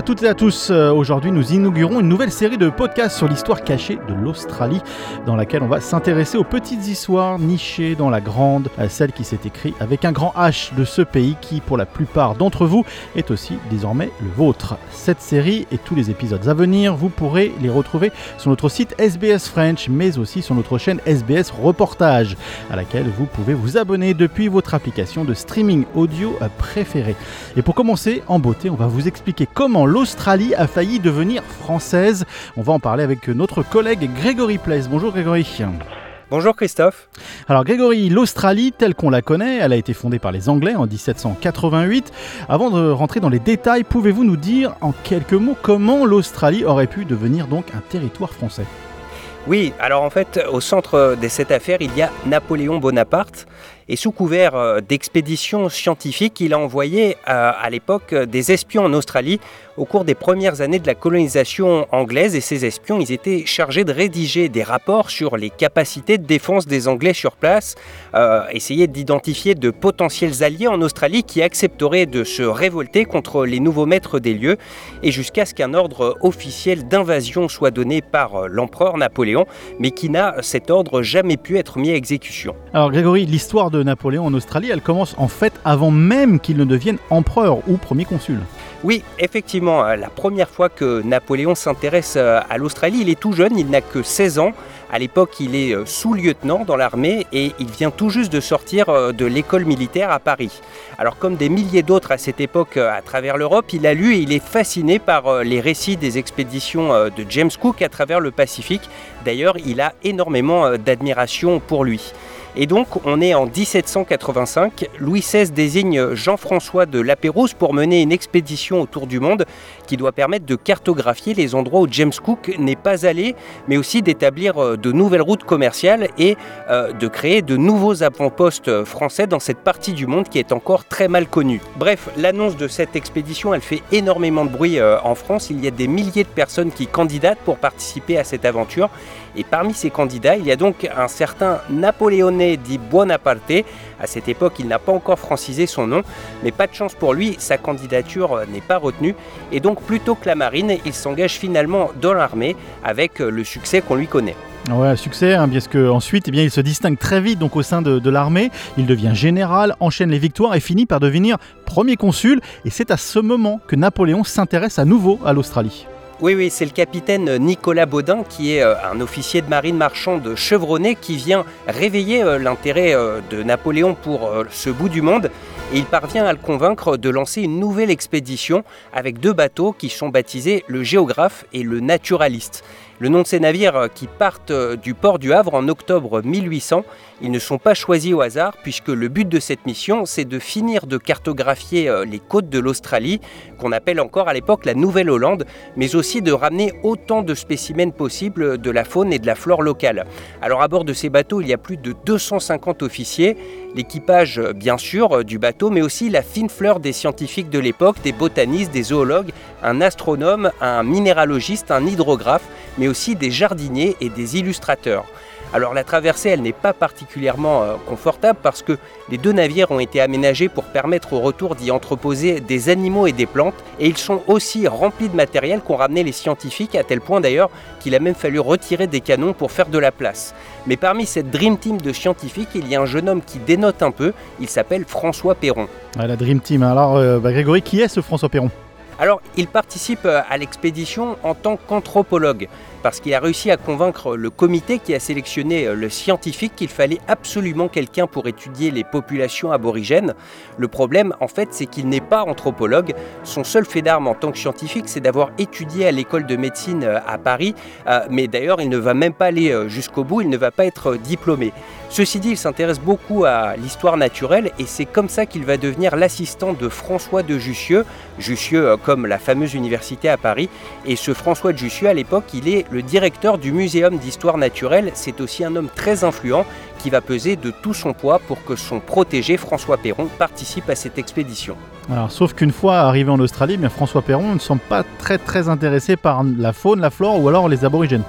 À toutes et à tous. Euh, Aujourd'hui, nous inaugurons une nouvelle série de podcasts sur l'histoire cachée de l'Australie, dans laquelle on va s'intéresser aux petites histoires nichées dans la grande, euh, celle qui s'est écrite avec un grand H de ce pays qui, pour la plupart d'entre vous, est aussi désormais le vôtre. Cette série et tous les épisodes à venir, vous pourrez les retrouver sur notre site SBS French, mais aussi sur notre chaîne SBS Reportage, à laquelle vous pouvez vous abonner depuis votre application de streaming audio préférée. Et pour commencer, en beauté, on va vous expliquer comment l'Australie a failli devenir française. On va en parler avec notre collègue Grégory Place. Bonjour Grégory. Bonjour Christophe. Alors Grégory, l'Australie telle qu'on la connaît, elle a été fondée par les Anglais en 1788. Avant de rentrer dans les détails, pouvez-vous nous dire en quelques mots comment l'Australie aurait pu devenir donc un territoire français? Oui, alors en fait, au centre de cette affaire, il y a Napoléon Bonaparte. Et sous couvert euh, d'expéditions scientifiques, il a envoyé euh, à l'époque des espions en Australie au cours des premières années de la colonisation anglaise. Et ces espions, ils étaient chargés de rédiger des rapports sur les capacités de défense des Anglais sur place, euh, essayer d'identifier de potentiels alliés en Australie qui accepteraient de se révolter contre les nouveaux maîtres des lieux, et jusqu'à ce qu'un ordre officiel d'invasion soit donné par l'empereur Napoléon, mais qui n'a cet ordre jamais pu être mis à exécution. Alors Grégory, l'histoire de Napoléon en Australie, elle commence en fait avant même qu'il ne devienne empereur ou premier consul. Oui, effectivement, euh, la première fois que Napoléon s'intéresse euh, à l'Australie, il est tout jeune, il n'a que 16 ans. À l'époque, il est euh, sous-lieutenant dans l'armée et il vient tout juste de sortir de l'école militaire à Paris. Alors comme des milliers d'autres à cette époque à travers l'Europe, il a lu et il est fasciné par les récits des expéditions de James Cook à travers le Pacifique. D'ailleurs, il a énormément d'admiration pour lui. Et donc, on est en 1785. Louis XVI désigne Jean-François de Lapérouse pour mener une expédition autour du monde qui doit permettre de cartographier les endroits où James Cook n'est pas allé, mais aussi d'établir de nouvelles routes commerciales et euh, de créer de nouveaux avant-postes français dans cette partie du monde qui est encore très mal connue. Bref, l'annonce de cette expédition, elle fait énormément de bruit euh, en France. Il y a des milliers de personnes qui candidatent pour participer à cette aventure. Et parmi ces candidats, il y a donc un certain Napoleone di Buonaparte. À cette époque, il n'a pas encore francisé son nom, mais pas de chance pour lui, sa candidature n'est pas retenue. Et donc, plutôt que la marine, il s'engage finalement dans l'armée avec le succès qu'on lui connaît. Ouais, succès, hein, parce qu'ensuite, eh il se distingue très vite donc, au sein de l'armée. Il devient général, enchaîne les victoires et finit par devenir premier consul. Et c'est à ce moment que Napoléon s'intéresse à nouveau à l'Australie. Oui, oui, c'est le capitaine Nicolas Baudin, qui est euh, un officier de marine marchande chevronné, qui vient réveiller euh, l'intérêt euh, de Napoléon pour ce bout du monde. Et il parvient à le convaincre de lancer une nouvelle expédition avec deux bateaux qui sont baptisés le Géographe et le Naturaliste. Le nom de ces navires qui partent du port du Havre en octobre 1800, ils ne sont pas choisis au hasard puisque le but de cette mission, c'est de finir de cartographier les côtes de l'Australie, qu'on appelle encore à l'époque la Nouvelle-Hollande, mais aussi de ramener autant de spécimens possibles de la faune et de la flore locale. Alors à bord de ces bateaux, il y a plus de 250 officiers, l'équipage bien sûr du bateau, mais aussi la fine fleur des scientifiques de l'époque, des botanistes, des zoologues, un astronome, un minéralogiste, un hydrographe, mais aussi des jardiniers et des illustrateurs. Alors la traversée, elle n'est pas particulièrement euh, confortable parce que les deux navires ont été aménagés pour permettre au retour d'y entreposer des animaux et des plantes et ils sont aussi remplis de matériel qu'ont ramené les scientifiques à tel point d'ailleurs qu'il a même fallu retirer des canons pour faire de la place. Mais parmi cette Dream Team de scientifiques, il y a un jeune homme qui dénote un peu, il s'appelle François Perron. La Dream Team, alors euh, bah, Grégory, qui est ce François Perron? Alors, il participe euh, à l'expédition en tant qu'anthropologue, parce qu'il a réussi à convaincre le comité qui a sélectionné euh, le scientifique qu'il fallait absolument quelqu'un pour étudier les populations aborigènes. Le problème, en fait, c'est qu'il n'est pas anthropologue. Son seul fait d'arme en tant que scientifique, c'est d'avoir étudié à l'école de médecine euh, à Paris, mais d'ailleurs, il ne va même pas aller jusqu'au bout, il ne va pas être diplômé. Ceci dit, il s'intéresse beaucoup à l'histoire naturelle et c'est comme ça qu'il va devenir l'assistant de François de Jussieu. La fameuse université à Paris. Et ce François de Jussieu, à l'époque, il est le directeur du Muséum d'histoire naturelle. C'est aussi un homme très influent qui va peser de tout son poids pour que son protégé François Perron participe à cette expédition. Alors, sauf qu'une fois arrivé en Australie, bien François Perron ne semble pas très très intéressé par la faune, la flore ou alors les aborigènes.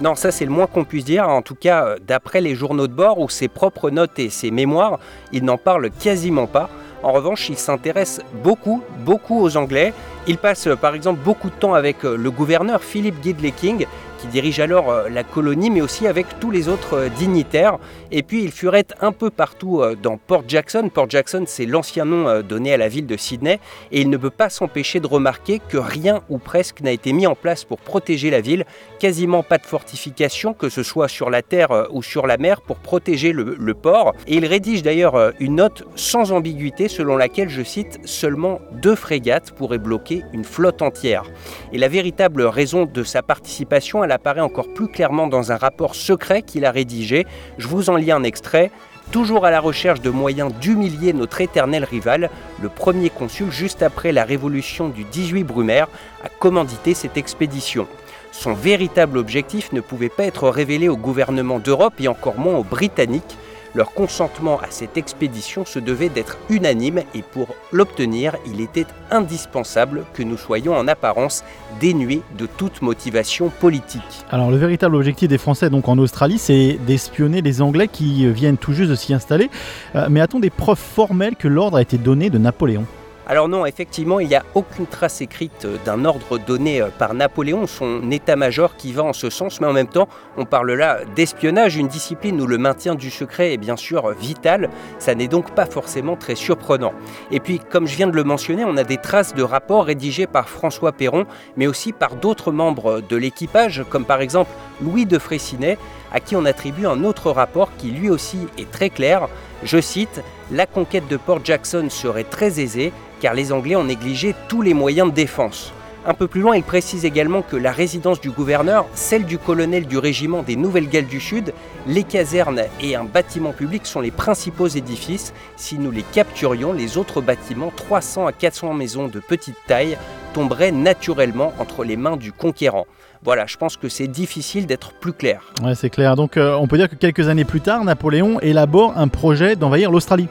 Non, ça c'est le moins qu'on puisse dire. En tout cas, euh, d'après les journaux de bord ou ses propres notes et ses mémoires, il n'en parle quasiment pas. En revanche, il s'intéresse beaucoup, beaucoup aux Anglais. Il passe euh, par exemple beaucoup de temps avec euh, le gouverneur Philip Gidley King qui dirige alors euh, la colonie, mais aussi avec tous les autres dignitaires. Et puis il furette un peu partout dans Port Jackson. Port Jackson, c'est l'ancien nom donné à la ville de Sydney, et il ne peut pas s'empêcher de remarquer que rien ou presque n'a été mis en place pour protéger la ville. Quasiment pas de fortification, que ce soit sur la terre ou sur la mer, pour protéger le port. Et il rédige d'ailleurs une note sans ambiguïté selon laquelle, je cite, seulement deux frégates pourraient bloquer une flotte entière. Et la véritable raison de sa participation elle apparaît encore plus clairement dans un rapport secret qu'il a rédigé. Je vous en lis un extrait. Toujours à la recherche de moyens d'humilier notre éternel rival, le premier consul, juste après la révolution du 18 Brumaire, a commandité cette expédition. Son véritable objectif ne pouvait pas être révélé au gouvernement d'Europe et encore moins aux Britanniques, leur consentement à cette expédition se devait d'être unanime et pour l'obtenir, il était indispensable que nous soyons en apparence dénués de toute motivation politique. Alors le véritable objectif des Français donc en Australie, c'est d'espionner les Anglais qui viennent tout juste de s'y installer. Euh, mais a-t-on des preuves formelles que l'ordre a été donné de Napoléon? Alors non, effectivement, il n'y a aucune trace écrite euh, d'un ordre donné euh, par Napoléon, son état-major qui va en ce sens, mais en même temps, on parle là d'espionnage, une discipline où le maintien du secret est bien sûr vital, ça n'est donc pas forcément très surprenant. Et puis, comme je viens de le mentionner, on a des traces de rapports rédigés par François Perron, mais aussi par d'autres membres de l'équipage, comme par exemple Louis de Fraissinet, à qui on attribue un autre rapport qui lui aussi est très clair. Je cite, La conquête de Port Jackson serait très aisée car les Anglais ont négligé tous les moyens de défense. Un peu plus loin, il précise également que la résidence du gouverneur, celle du colonel du régiment des Nouvelles-Galles du Sud, les casernes et un bâtiment public sont les principaux édifices. Si nous les capturions, les autres bâtiments, 300 à 400 maisons de petite taille, tomberaient naturellement entre les mains du conquérant. Voilà, je pense que c'est difficile d'être plus clair. Ouais, c'est clair. Donc euh, on peut dire que quelques années plus tard, Napoléon élabore un projet d'envahir l'Australie.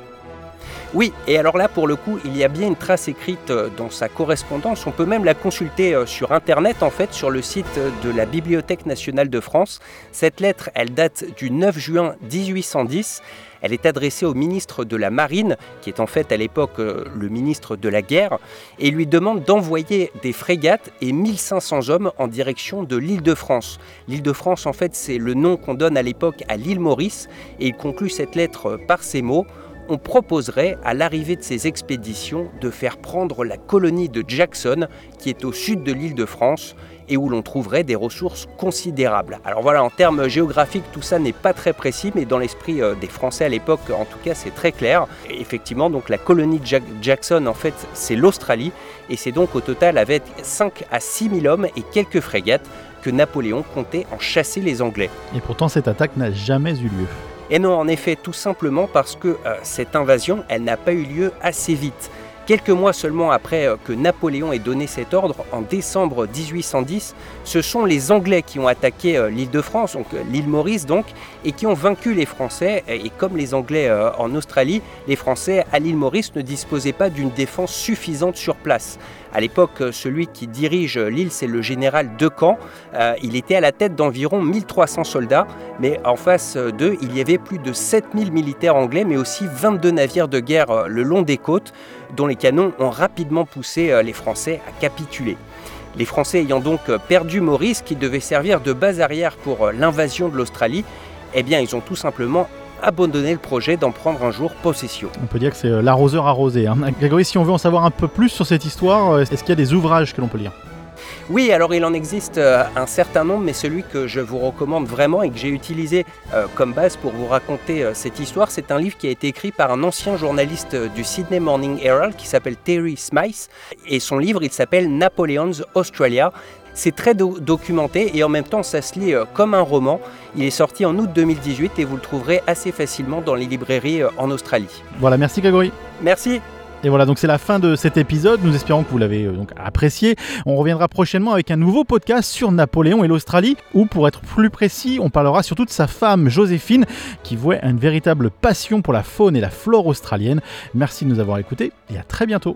Oui, et alors là, pour le coup, il y a bien une trace écrite euh, dans sa correspondance. On peut même la consulter euh, sur Internet, en fait, sur le site de la Bibliothèque nationale de France. Cette lettre, elle date du 9 juin 1810. Elle est adressée au ministre de la Marine, qui est en fait à l'époque euh, le ministre de la Guerre, et lui demande d'envoyer des frégates et 1500 hommes en direction de l'île de France. L'île de France, en fait, c'est le nom qu'on donne à l'époque à l'île Maurice, et il conclut cette lettre par ces mots on proposerait à l'arrivée de ces expéditions de faire prendre la colonie de Jackson, qui est au sud de l'île de France, et où l'on trouverait des ressources considérables. Alors voilà, en termes géographiques, tout ça n'est pas très précis, mais dans l'esprit euh, des Français à l'époque, en tout cas, c'est très clair. effectivement, donc la colonie de Jackson, en fait, c'est l'Australie, et c'est donc au total avec 5 à 6 000 hommes et quelques frégates que Napoléon comptait en chasser les Anglais. Et pourtant, cette attaque n'a jamais eu lieu. Et non, en effet, tout simplement parce que euh, cette invasion, elle n'a pas eu lieu assez vite. Quelques mois seulement après euh, que Napoléon ait donné cet ordre, en décembre 1810, ce sont les Anglais qui ont attaqué euh, l'île de France, donc l'île Maurice donc, et qui ont vaincu les Français. Et comme les Anglais en Australie, les Français à l'île Maurice ne disposaient pas d'une défense suffisante sur place. À l'époque, celui qui dirige l'île, c'est le général Decamp. Euh, il était à la tête d'environ 1300 soldats, mais en face d'eux, il y avait plus de 7000 militaires anglais, mais aussi 22 navires de guerre euh, le long des côtes, dont les canons ont rapidement poussé euh, les Français à capituler. Les Français ayant donc perdu Maurice, qui devait servir de base arrière pour l'invasion de l'Australie, eh bien, ils ont tout simplement abandonné le projet d'en prendre un jour possession. On peut dire que c'est euh, l'arroseur arrosé. Hein. Grégory, si on veut en savoir un peu plus sur cette histoire, euh, est-ce qu'il y a des ouvrages que l'on peut lire? Oui, alors il en existe euh, un certain nombre, mais celui que je vous recommande vraiment et que j'ai utilisé comme base pour vous raconter cette histoire, c'est un livre qui a été écrit par un ancien journaliste du Sydney Morning Herald qui s'appelle Terry Smythe. Et son livre, il s'appelle Napoleon's Australia. C'est très documenté et en même temps ça se lit euh, comme un roman. Il est sorti en août 2018 et vous le trouverez assez facilement dans les librairies euh, en Australie. Voilà, merci Grégory. Merci. Et voilà, donc c'est la fin de cet épisode. Nous espérons que vous l'avez euh, donc apprécié. On reviendra prochainement avec un nouveau podcast sur Napoléon et l'Australie, où pour être plus précis, on parlera surtout de sa femme Joséphine, qui vouait une véritable passion pour la faune et la flore australienne. Merci de nous avoir écoutés et à très bientôt.